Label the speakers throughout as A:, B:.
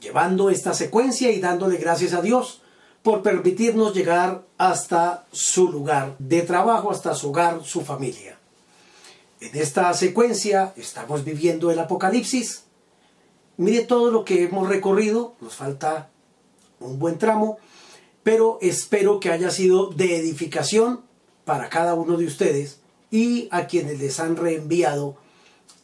A: llevando esta secuencia y dándole gracias a Dios por permitirnos llegar hasta su lugar de trabajo, hasta su hogar, su familia. En esta secuencia estamos viviendo el Apocalipsis. Mire todo lo que hemos recorrido, nos falta un buen tramo, pero espero que haya sido de edificación para cada uno de ustedes y a quienes les han reenviado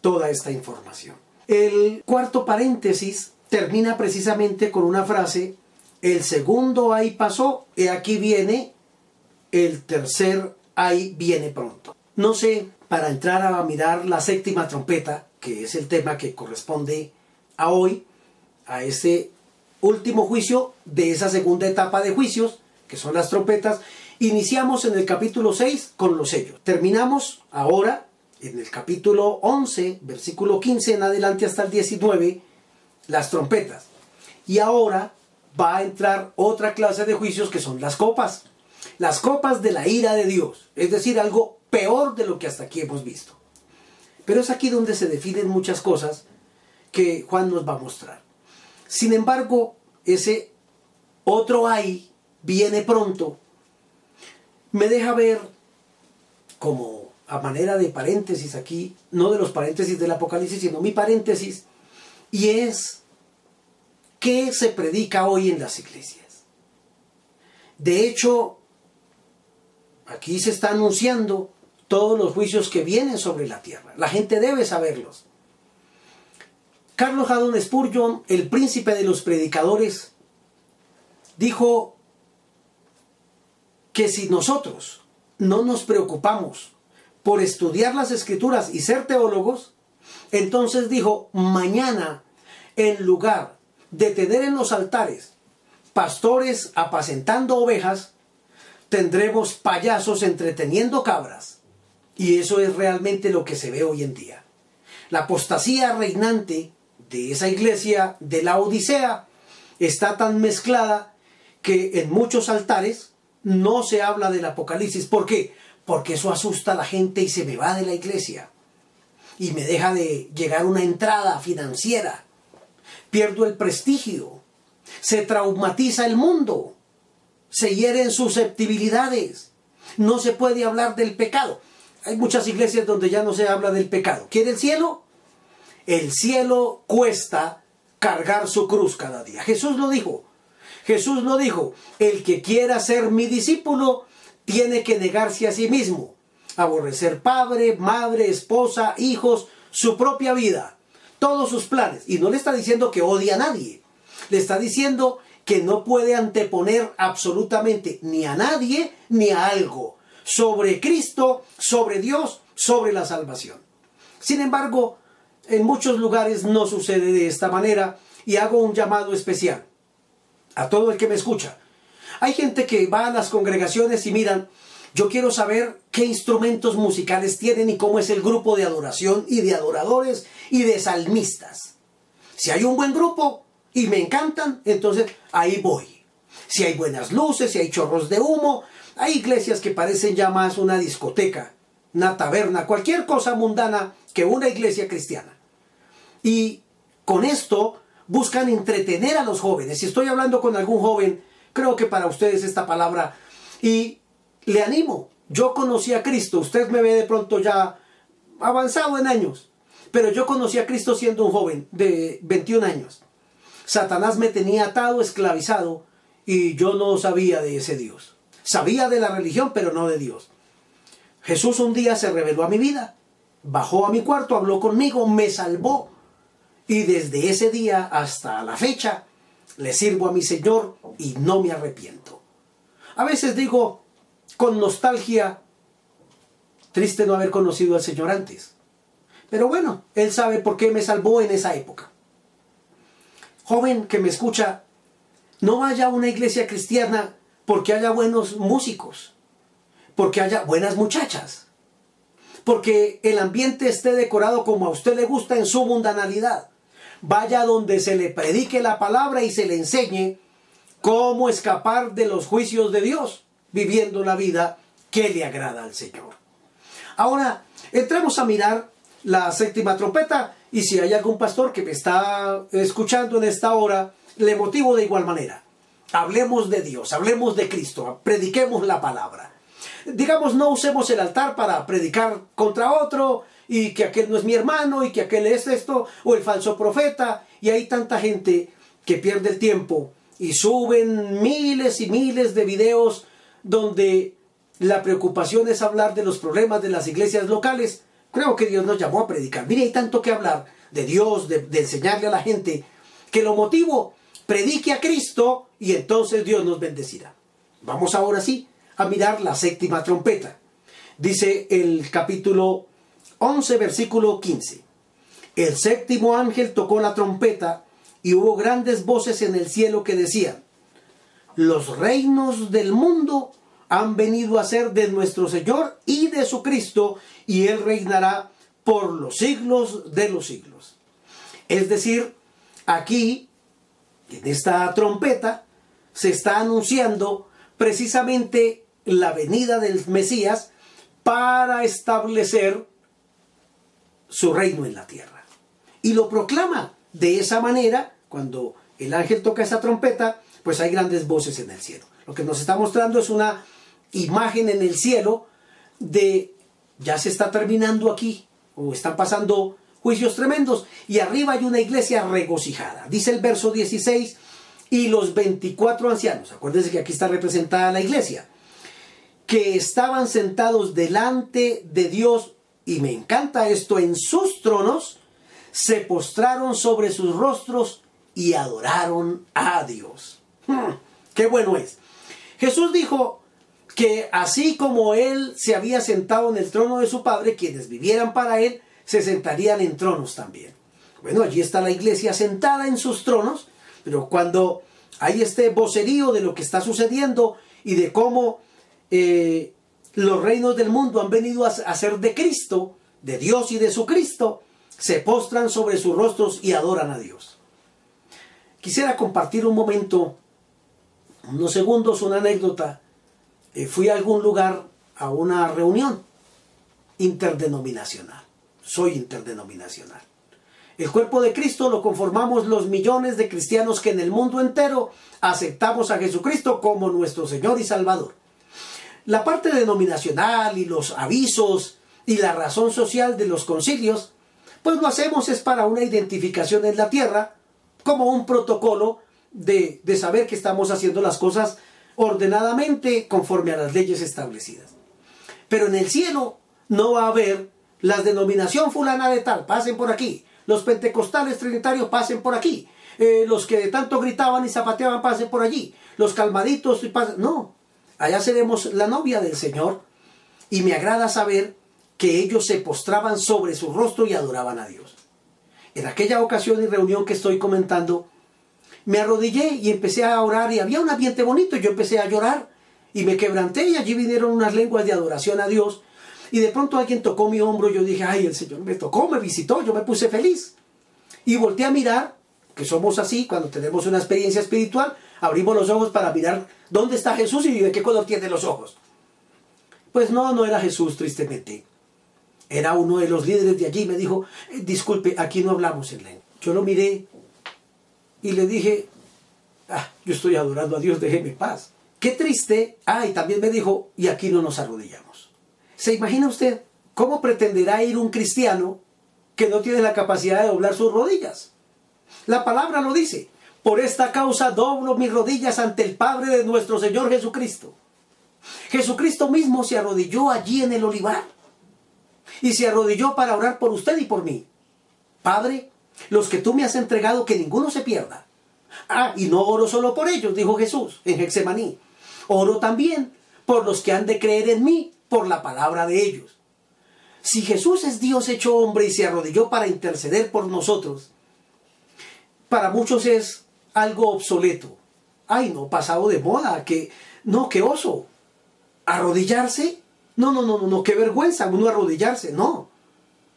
A: toda esta información. El cuarto paréntesis termina precisamente con una frase, el segundo ahí pasó, y aquí viene, el tercer ahí viene pronto. No sé, para entrar a mirar la séptima trompeta, que es el tema que corresponde a hoy, a ese último juicio de esa segunda etapa de juicios, que son las trompetas, iniciamos en el capítulo 6 con los sellos. Terminamos ahora en el capítulo 11, versículo 15 en adelante hasta el 19, las trompetas. Y ahora va a entrar otra clase de juicios que son las copas. Las copas de la ira de Dios. Es decir, algo peor de lo que hasta aquí hemos visto. Pero es aquí donde se definen muchas cosas que Juan nos va a mostrar. Sin embargo, ese otro ay viene pronto. Me deja ver como a manera de paréntesis aquí, no de los paréntesis del Apocalipsis, sino mi paréntesis, y es qué se predica hoy en las iglesias. De hecho, aquí se está anunciando todos los juicios que vienen sobre la tierra. La gente debe saberlos. Carlos Haddon Spurgeon, el príncipe de los predicadores, dijo que si nosotros no nos preocupamos por estudiar las escrituras y ser teólogos, entonces dijo, mañana, en lugar de tener en los altares pastores apacentando ovejas, tendremos payasos entreteniendo cabras. Y eso es realmente lo que se ve hoy en día. La apostasía reinante de esa iglesia de la Odisea está tan mezclada que en muchos altares no se habla del Apocalipsis. ¿Por qué? Porque eso asusta a la gente y se me va de la iglesia. Y me deja de llegar una entrada financiera pierdo el prestigio, se traumatiza el mundo, se hieren susceptibilidades, no se puede hablar del pecado. Hay muchas iglesias donde ya no se habla del pecado. ¿Quiere el cielo? El cielo cuesta cargar su cruz cada día. Jesús lo dijo. Jesús lo dijo. El que quiera ser mi discípulo tiene que negarse a sí mismo, aborrecer padre, madre, esposa, hijos, su propia vida todos sus planes. Y no le está diciendo que odia a nadie. Le está diciendo que no puede anteponer absolutamente ni a nadie ni a algo sobre Cristo, sobre Dios, sobre la salvación. Sin embargo, en muchos lugares no sucede de esta manera y hago un llamado especial a todo el que me escucha. Hay gente que va a las congregaciones y miran, yo quiero saber qué instrumentos musicales tienen y cómo es el grupo de adoración y de adoradores y de salmistas. Si hay un buen grupo y me encantan, entonces ahí voy. Si hay buenas luces, si hay chorros de humo, hay iglesias que parecen ya más una discoteca, una taberna, cualquier cosa mundana que una iglesia cristiana. Y con esto buscan entretener a los jóvenes. Si estoy hablando con algún joven, creo que para ustedes esta palabra y le animo. Yo conocí a Cristo. Usted me ve de pronto ya avanzado en años. Pero yo conocí a Cristo siendo un joven de 21 años. Satanás me tenía atado, esclavizado, y yo no sabía de ese Dios. Sabía de la religión, pero no de Dios. Jesús un día se reveló a mi vida, bajó a mi cuarto, habló conmigo, me salvó. Y desde ese día hasta la fecha le sirvo a mi Señor y no me arrepiento. A veces digo, con nostalgia, triste no haber conocido al Señor antes. Pero bueno, Él sabe por qué me salvó en esa época. Joven que me escucha, no vaya a una iglesia cristiana porque haya buenos músicos, porque haya buenas muchachas, porque el ambiente esté decorado como a usted le gusta en su mundanalidad. Vaya donde se le predique la palabra y se le enseñe cómo escapar de los juicios de Dios, viviendo la vida que le agrada al Señor. Ahora, entremos a mirar la séptima trompeta y si hay algún pastor que me está escuchando en esta hora, le motivo de igual manera. Hablemos de Dios, hablemos de Cristo, prediquemos la palabra. Digamos, no usemos el altar para predicar contra otro y que aquel no es mi hermano y que aquel es esto o el falso profeta. Y hay tanta gente que pierde el tiempo y suben miles y miles de videos donde la preocupación es hablar de los problemas de las iglesias locales. Creo que Dios nos llamó a predicar. Mire, hay tanto que hablar de Dios, de, de enseñarle a la gente, que lo motivo predique a Cristo y entonces Dios nos bendecirá. Vamos ahora sí a mirar la séptima trompeta. Dice el capítulo 11, versículo 15. El séptimo ángel tocó la trompeta y hubo grandes voces en el cielo que decían, los reinos del mundo han venido a ser de nuestro Señor y de su Cristo, y Él reinará por los siglos de los siglos. Es decir, aquí en esta trompeta se está anunciando precisamente la venida del Mesías para establecer su reino en la tierra. Y lo proclama de esa manera, cuando el ángel toca esa trompeta, pues hay grandes voces en el cielo. Lo que nos está mostrando es una imagen en el cielo de ya se está terminando aquí, o están pasando juicios tremendos. Y arriba hay una iglesia regocijada. Dice el verso 16, y los 24 ancianos, acuérdense que aquí está representada la iglesia, que estaban sentados delante de Dios, y me encanta esto, en sus tronos, se postraron sobre sus rostros y adoraron a Dios. Hmm, ¡Qué bueno es! Jesús dijo que así como él se había sentado en el trono de su Padre, quienes vivieran para él se sentarían en tronos también. Bueno, allí está la iglesia sentada en sus tronos, pero cuando hay este vocerío de lo que está sucediendo y de cómo eh, los reinos del mundo han venido a, a ser de Cristo, de Dios y de su Cristo, se postran sobre sus rostros y adoran a Dios. Quisiera compartir un momento, unos segundos, una anécdota. Eh, fui a algún lugar a una reunión interdenominacional soy interdenominacional. El cuerpo de Cristo lo conformamos los millones de cristianos que en el mundo entero aceptamos a Jesucristo como nuestro Señor y Salvador. La parte denominacional y los avisos y la razón social de los concilios, pues lo hacemos es para una identificación en la tierra, como un protocolo de, de saber que estamos haciendo las cosas ordenadamente conforme a las leyes establecidas. Pero en el cielo no va a haber la denominación fulana de tal, pasen por aquí. Los pentecostales trinitarios pasen por aquí. Eh, los que tanto gritaban y zapateaban pasen por allí. Los calmaditos y pasen. No, allá seremos la novia del Señor. Y me agrada saber que ellos se postraban sobre su rostro y adoraban a Dios. En aquella ocasión y reunión que estoy comentando, me arrodillé y empecé a orar y había un ambiente bonito. Yo empecé a llorar y me quebranté y allí vinieron unas lenguas de adoración a Dios y de pronto alguien tocó mi hombro yo dije, ay, el Señor me tocó, me visitó, yo me puse feliz. Y volteé a mirar, que somos así, cuando tenemos una experiencia espiritual, abrimos los ojos para mirar dónde está Jesús y de qué color tiene los ojos. Pues no, no era Jesús, tristemente. Era uno de los líderes de allí. Me dijo, eh, disculpe, aquí no hablamos en lengua. Yo lo miré y le dije, ah, yo estoy adorando a Dios, déjeme paz. Qué triste. Ah, y también me dijo, y aquí no nos arrodillamos. ¿Se imagina usted cómo pretenderá ir un cristiano que no tiene la capacidad de doblar sus rodillas? La palabra lo dice. Por esta causa doblo mis rodillas ante el Padre de nuestro Señor Jesucristo. Jesucristo mismo se arrodilló allí en el olivar. Y se arrodilló para orar por usted y por mí. Padre, los que tú me has entregado, que ninguno se pierda. Ah, y no oro solo por ellos, dijo Jesús en Hexemaní. Oro también por los que han de creer en mí por la palabra de ellos. Si Jesús es Dios hecho hombre y se arrodilló para interceder por nosotros, para muchos es algo obsoleto. ay no, pasado de moda, que no, qué oso. ¿Arrodillarse? No, no, no, no, no, qué vergüenza uno arrodillarse, no.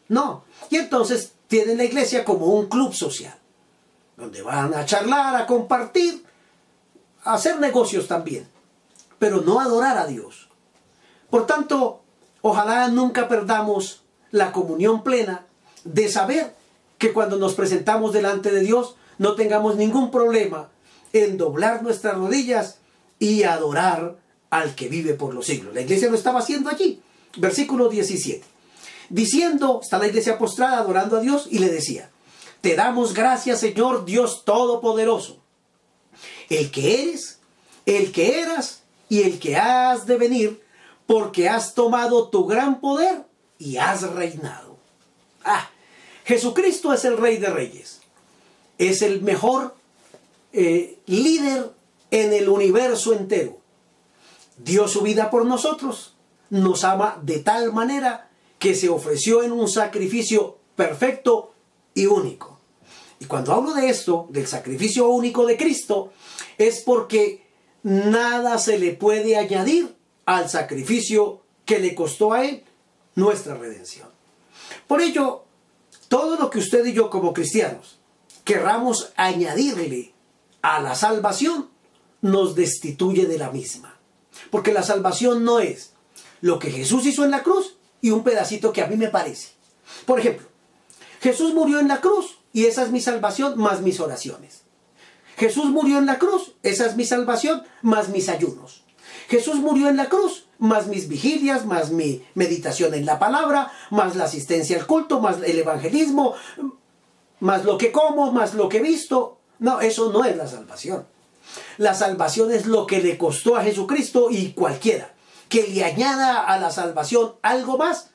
A: No. Y entonces tienen la iglesia como un club social, donde van a charlar, a compartir, a hacer negocios también, pero no adorar a Dios. Por tanto, ojalá nunca perdamos la comunión plena de saber que cuando nos presentamos delante de Dios no tengamos ningún problema en doblar nuestras rodillas y adorar al que vive por los siglos. La iglesia lo estaba haciendo allí. Versículo 17. Diciendo, está la iglesia postrada adorando a Dios y le decía, te damos gracias Señor Dios Todopoderoso, el que eres, el que eras y el que has de venir, porque has tomado tu gran poder y has reinado. Ah, Jesucristo es el Rey de Reyes. Es el mejor eh, líder en el universo entero. Dio su vida por nosotros. Nos ama de tal manera que se ofreció en un sacrificio perfecto y único. Y cuando hablo de esto, del sacrificio único de Cristo, es porque nada se le puede añadir al sacrificio que le costó a Él nuestra redención. Por ello, todo lo que usted y yo como cristianos querramos añadirle a la salvación, nos destituye de la misma. Porque la salvación no es lo que Jesús hizo en la cruz y un pedacito que a mí me parece. Por ejemplo, Jesús murió en la cruz y esa es mi salvación más mis oraciones. Jesús murió en la cruz, esa es mi salvación más mis ayunos. Jesús murió en la cruz, más mis vigilias, más mi meditación en la palabra, más la asistencia al culto, más el evangelismo, más lo que como, más lo que he visto. No, eso no es la salvación. La salvación es lo que le costó a Jesucristo y cualquiera que le añada a la salvación algo más,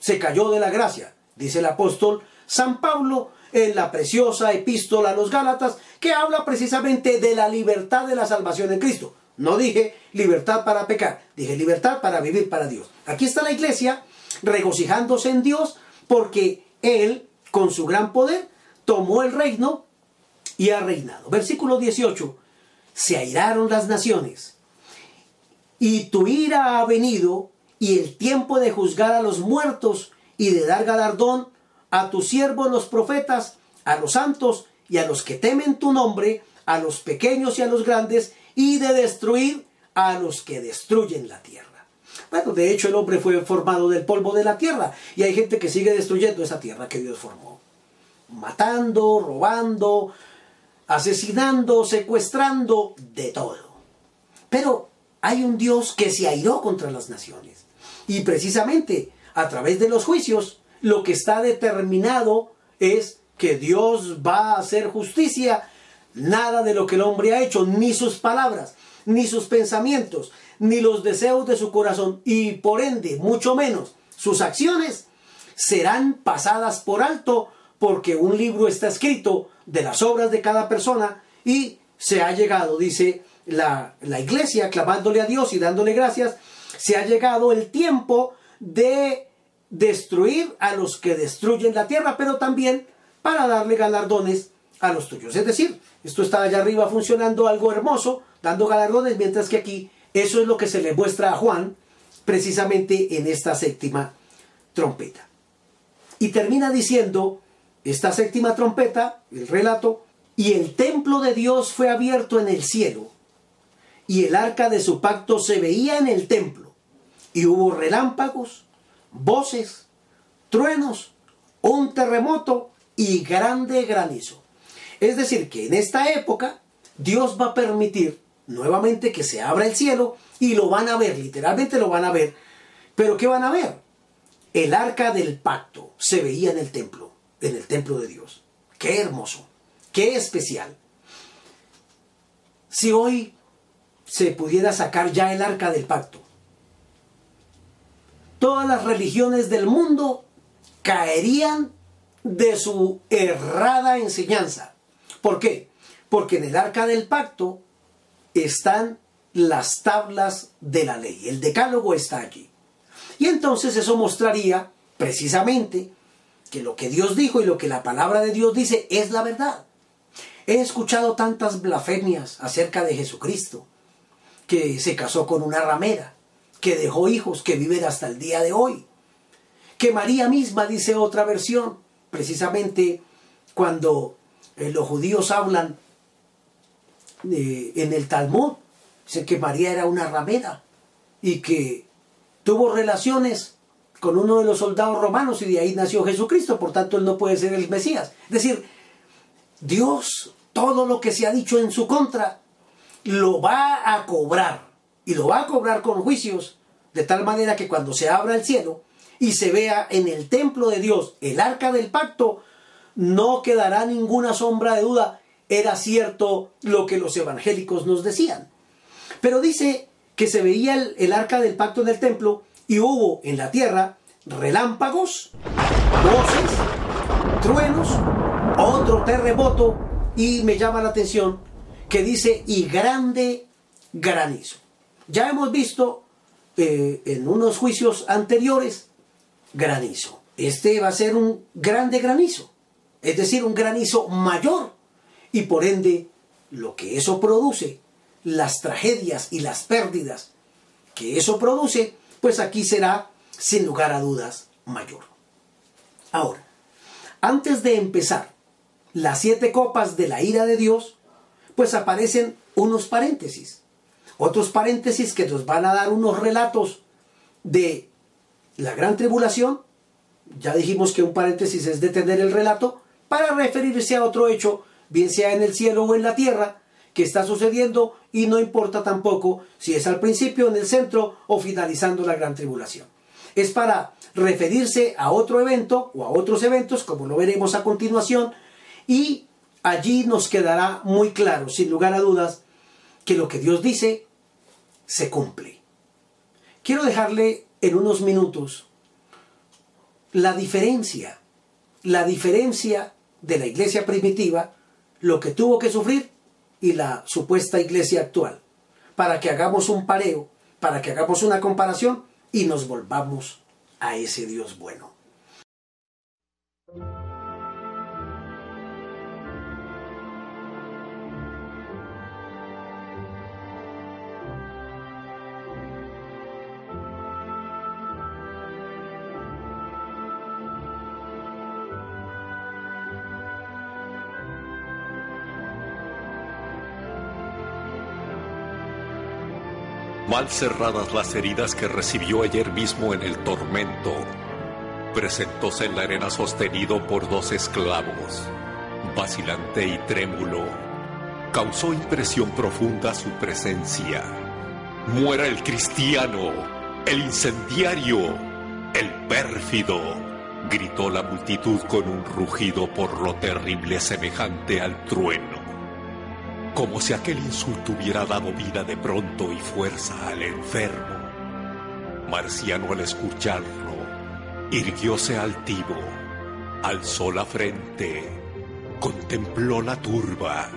A: se cayó de la gracia, dice el apóstol San Pablo en la preciosa epístola a los Gálatas, que habla precisamente de la libertad de la salvación en Cristo. No dije libertad para pecar, dije libertad para vivir para Dios. Aquí está la iglesia regocijándose en Dios porque Él, con su gran poder, tomó el reino y ha reinado. Versículo 18. Se airaron las naciones y tu ira ha venido y el tiempo de juzgar a los muertos y de dar galardón a tus siervos los profetas, a los santos y a los que temen tu nombre, a los pequeños y a los grandes, y de destruir a los que destruyen la tierra. Bueno, de hecho el hombre fue formado del polvo de la tierra y hay gente que sigue destruyendo esa tierra que Dios formó. Matando, robando, asesinando, secuestrando, de todo. Pero hay un Dios que se airó contra las naciones. Y precisamente a través de los juicios, lo que está determinado es que Dios va a hacer justicia Nada de lo que el hombre ha hecho, ni sus palabras, ni sus pensamientos, ni los deseos de su corazón, y por ende, mucho menos, sus acciones, serán pasadas por alto porque un libro está escrito de las obras de cada persona y se ha llegado, dice la, la iglesia, clamándole a Dios y dándole gracias, se ha llegado el tiempo de destruir a los que destruyen la tierra, pero también para darle galardones a los tuyos. Es decir, esto está allá arriba funcionando algo hermoso, dando galardones, mientras que aquí eso es lo que se le muestra a Juan precisamente en esta séptima trompeta. Y termina diciendo, esta séptima trompeta, el relato, y el templo de Dios fue abierto en el cielo, y el arca de su pacto se veía en el templo, y hubo relámpagos, voces, truenos, un terremoto y grande granizo. Es decir, que en esta época Dios va a permitir nuevamente que se abra el cielo y lo van a ver, literalmente lo van a ver. Pero ¿qué van a ver? El arca del pacto se veía en el templo, en el templo de Dios. Qué hermoso, qué especial. Si hoy se pudiera sacar ya el arca del pacto, todas las religiones del mundo caerían de su errada enseñanza ¿Por qué? Porque en el arca del pacto están las tablas de la ley. El decálogo está allí. Y entonces eso mostraría precisamente que lo que Dios dijo y lo que la palabra de Dios dice es la verdad. He escuchado tantas blasfemias acerca de Jesucristo, que se casó con una ramera, que dejó hijos que viven hasta el día de hoy, que María misma dice otra versión, precisamente cuando eh, los judíos hablan eh, en el Talmud, dice que María era una ramera y que tuvo relaciones con uno de los soldados romanos y de ahí nació Jesucristo, por tanto él no puede ser el Mesías. Es decir, Dios, todo lo que se ha dicho en su contra, lo va a cobrar y lo va a cobrar con juicios, de tal manera que cuando se abra el cielo y se vea en el templo de Dios el arca del pacto, no quedará ninguna sombra de duda, era cierto lo que los evangélicos nos decían. Pero dice que se veía el, arca del pacto en el templo y hubo en la tierra relámpagos, voces, truenos, otro terremoto y me llama la atención que dice y grande granizo. Ya hemos visto eh, en unos juicios anteriores granizo. Este va a ser un grande granizo, es decir, un granizo mayor y por ende lo que eso produce las tragedias y las pérdidas que eso produce, pues aquí será, sin lugar a dudas, mayor. Ahora, antes de empezar las siete copas de la ira de Dios, pues aparecen unos paréntesis. Otros paréntesis que nos van a dar unos relatos de la gran tribulación. Ya dijimos que un paréntesis es detener el relato para referirse a otro hecho, bien sea en el cielo o en la tierra, que está sucediendo y no importa tampoco si es al principio, en el centro o finalizando la gran tribulación. Es para referirse a otro evento o a otros eventos, como lo veremos a continuación, y allí nos quedará muy claro, sin lugar a dudas, que lo que Dios dice se cumple. Quiero dejarle en unos minutos la diferencia, la diferencia de la iglesia primitiva, lo que tuvo que sufrir y la supuesta iglesia actual, para que hagamos un pareo, para que hagamos una comparación y nos volvamos a ese Dios bueno.
B: Mal cerradas las heridas que recibió ayer mismo en el tormento, presentóse en la arena sostenido por dos esclavos, vacilante y trémulo. Causó impresión profunda su presencia. Muera el cristiano, el incendiario, el pérfido, gritó la multitud con un rugido por lo terrible semejante al trueno como si aquel insulto hubiera dado vida de pronto y fuerza al enfermo. Marciano al escucharlo, irguióse altivo, alzó la frente, contempló la turba,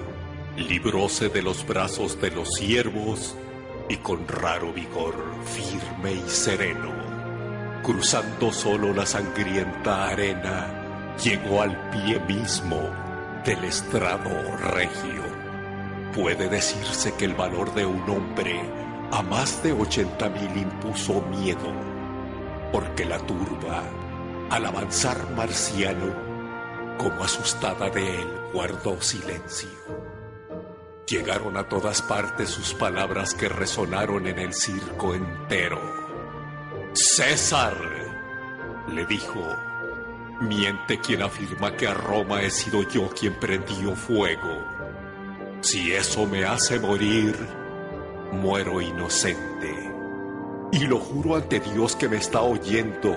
B: libróse de los brazos de los siervos y con raro vigor, firme y sereno, cruzando solo la sangrienta arena, llegó al pie mismo del estrado regio Puede decirse que el valor de un hombre a más de 80 mil impuso miedo, porque la turba, al avanzar marciano, como asustada de él, guardó silencio. Llegaron a todas partes sus palabras que resonaron en el circo entero. César, le dijo, miente quien afirma que a Roma he sido yo quien prendió fuego si eso me hace morir, muero inocente. Y lo juro ante Dios que me está oyendo.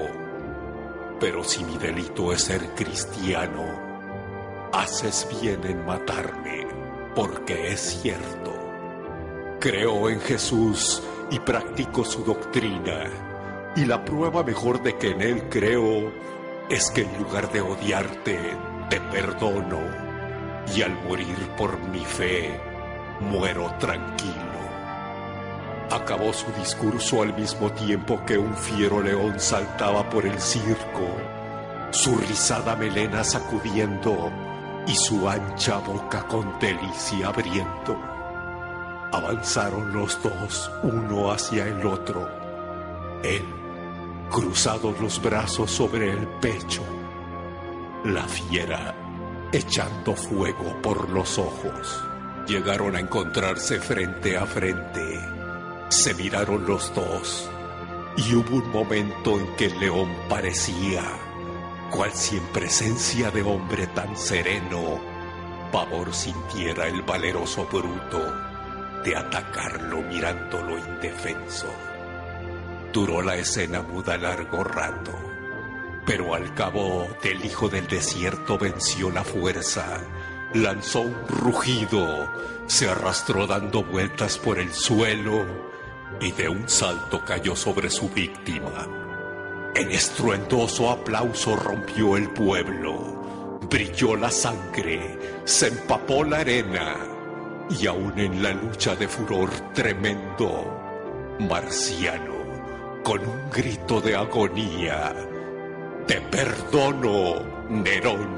B: Pero si mi delito es ser cristiano, haces bien en matarme, porque es cierto. Creo en Jesús y practico su doctrina. Y la prueba mejor de que en Él creo es que en lugar de odiarte, te perdono y al morir por mi fe, muero tranquilo. Acabó su discurso al mismo tiempo que un fiero león saltaba por el circo, su rizada melena sacudiendo y su ancha boca con delicia abriendo. Avanzaron los dos uno hacia el otro. Él, cruzados los brazos sobre el pecho. La fiera, echando fuego por los ojos. Llegaron a encontrarse frente a frente. Se miraron los dos y hubo un momento en que el león parecía, cual si en presencia de hombre tan sereno, pavor sintiera el valeroso bruto de atacarlo mirándolo indefenso. Duró la escena muda largo rato, pero al cabo del hijo del desierto venció la fuerza, lanzó un rugido, se arrastró dando vueltas por el suelo y de un salto cayó sobre su víctima. En estruendoso aplauso rompió el pueblo, brilló la sangre, se empapó la arena y aún en la lucha de furor tremendo, Marciano, con un grito de agonía, te perdono, Nerón,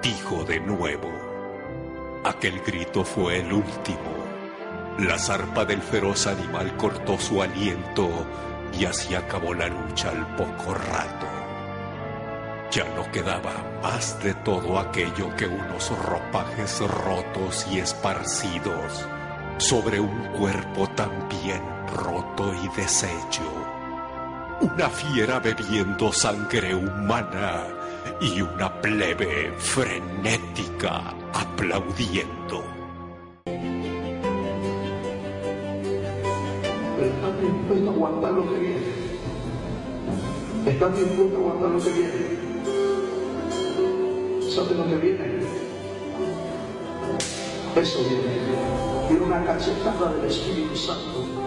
B: dijo de nuevo. Aquel grito fue el último. La zarpa del feroz animal cortó su aliento y así acabó la lucha al poco rato. Ya no quedaba más de todo aquello que unos ropajes rotos y esparcidos sobre un cuerpo también roto y deshecho. Una fiera bebiendo sangre humana y una plebe frenética aplaudiendo.
C: ¿Estás dispuesto a aguantar lo que viene? ¿Estás dispuesto a aguantar lo que viene? ¿Sabes lo que viene? Eso viene. Viene una cachetada del Espíritu Santo.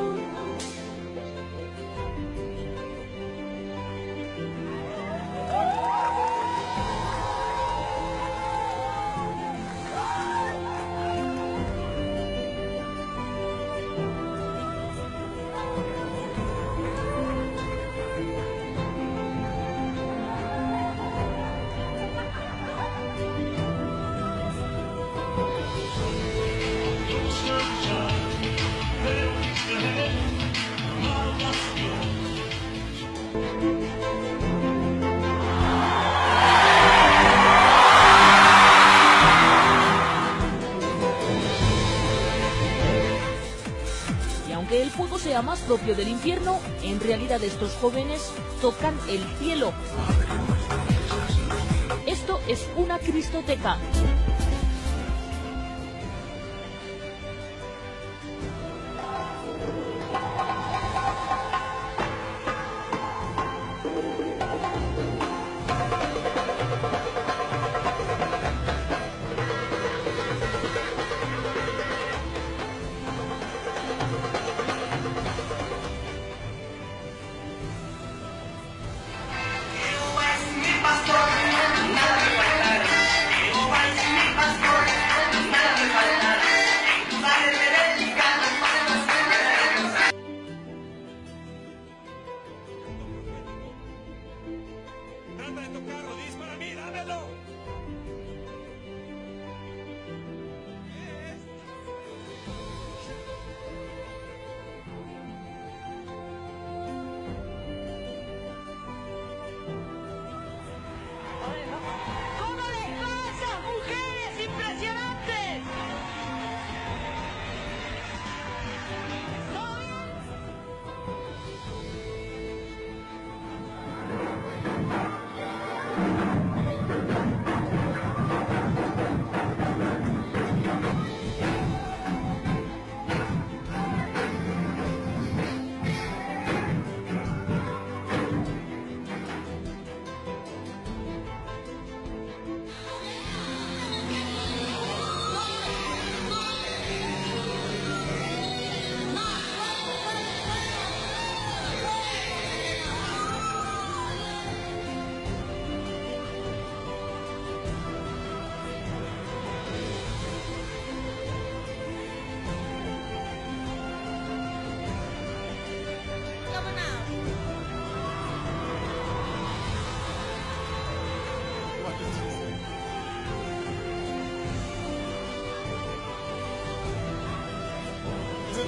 D: Más propio del infierno, en realidad estos jóvenes tocan el cielo. Esto es una cristoteca.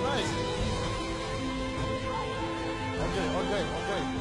E: nice. Okay, okay, okay.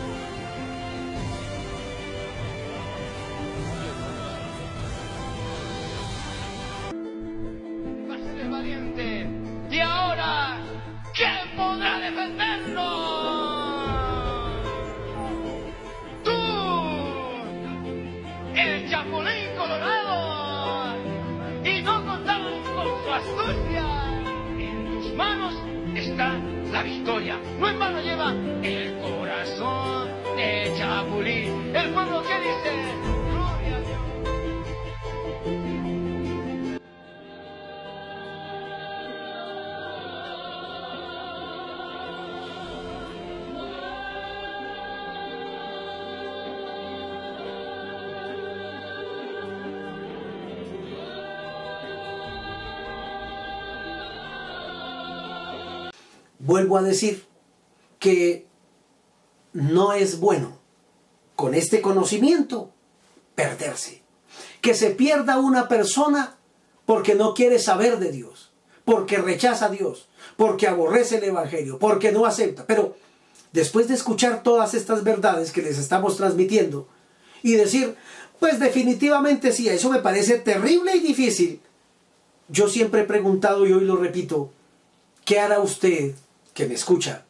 A: Vuelvo a decir que no es bueno con este conocimiento perderse. Que se pierda una persona porque no quiere saber de Dios, porque rechaza a Dios, porque aborrece el Evangelio, porque no acepta. Pero después de escuchar todas estas verdades que les estamos transmitiendo y decir, pues definitivamente sí, eso me parece terrible y difícil, yo siempre he preguntado y hoy lo repito, ¿qué hará usted que me escucha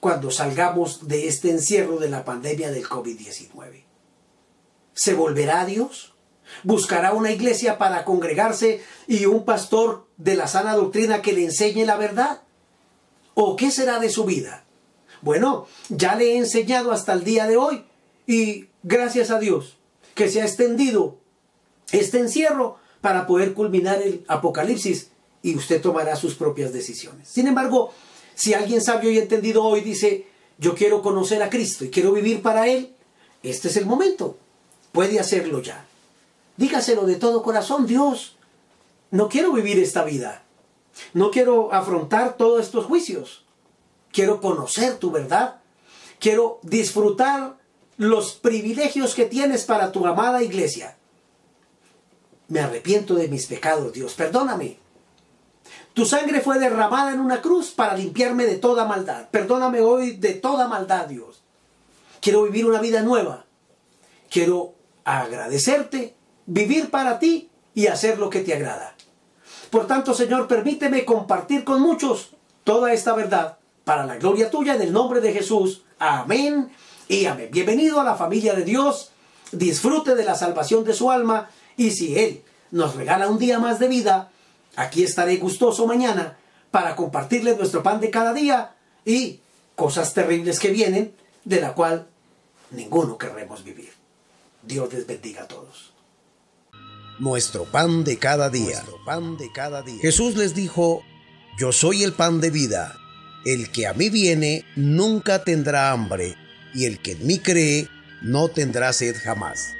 A: cuando salgamos de este encierro de la pandemia del COVID-19? ¿Se volverá a Dios? ¿Buscará una iglesia para congregarse y un pastor de la sana doctrina que le enseñe la verdad? ¿O qué será de su vida? Bueno, ya le he enseñado hasta el día de hoy y gracias a Dios que se ha extendido este encierro para poder culminar el apocalipsis y usted tomará sus propias decisiones. Sin embargo, si alguien sabio y entendido hoy dice, yo quiero conocer a Cristo y quiero vivir para Él, este es el momento. Puede hacerlo ya. Dígaselo de todo corazón, Dios, no quiero vivir esta vida. No quiero afrontar todos estos juicios. Quiero conocer tu verdad. Quiero disfrutar los privilegios que tienes para tu amada iglesia. Me arrepiento de mis pecados, Dios. Perdóname. Tu sangre fue derramada en una cruz para limpiarme de toda maldad. Perdóname hoy de toda maldad, Dios. Quiero vivir una vida nueva. Quiero agradecerte, vivir para ti y hacer lo que te agrada. Por tanto, Señor, permíteme compartir con muchos toda esta verdad para la gloria tuya en el nombre de Jesús. Amén y amén. Bienvenido a la familia de Dios. Disfrute de la salvación de su alma y si Él nos regala un día más de vida, aquí estaré gustoso mañana para compartirles nuestro pan de cada día y cosas terribles que vienen de la cual ninguno querremos vivir. Dios les bendiga a todos.
F: Nuestro pan de cada día. pan de cada día. Jesús les dijo, yo soy el pan de vida. El que a mí viene nunca tendrá hambre, y el que en mí cree no tendrá sed jamás.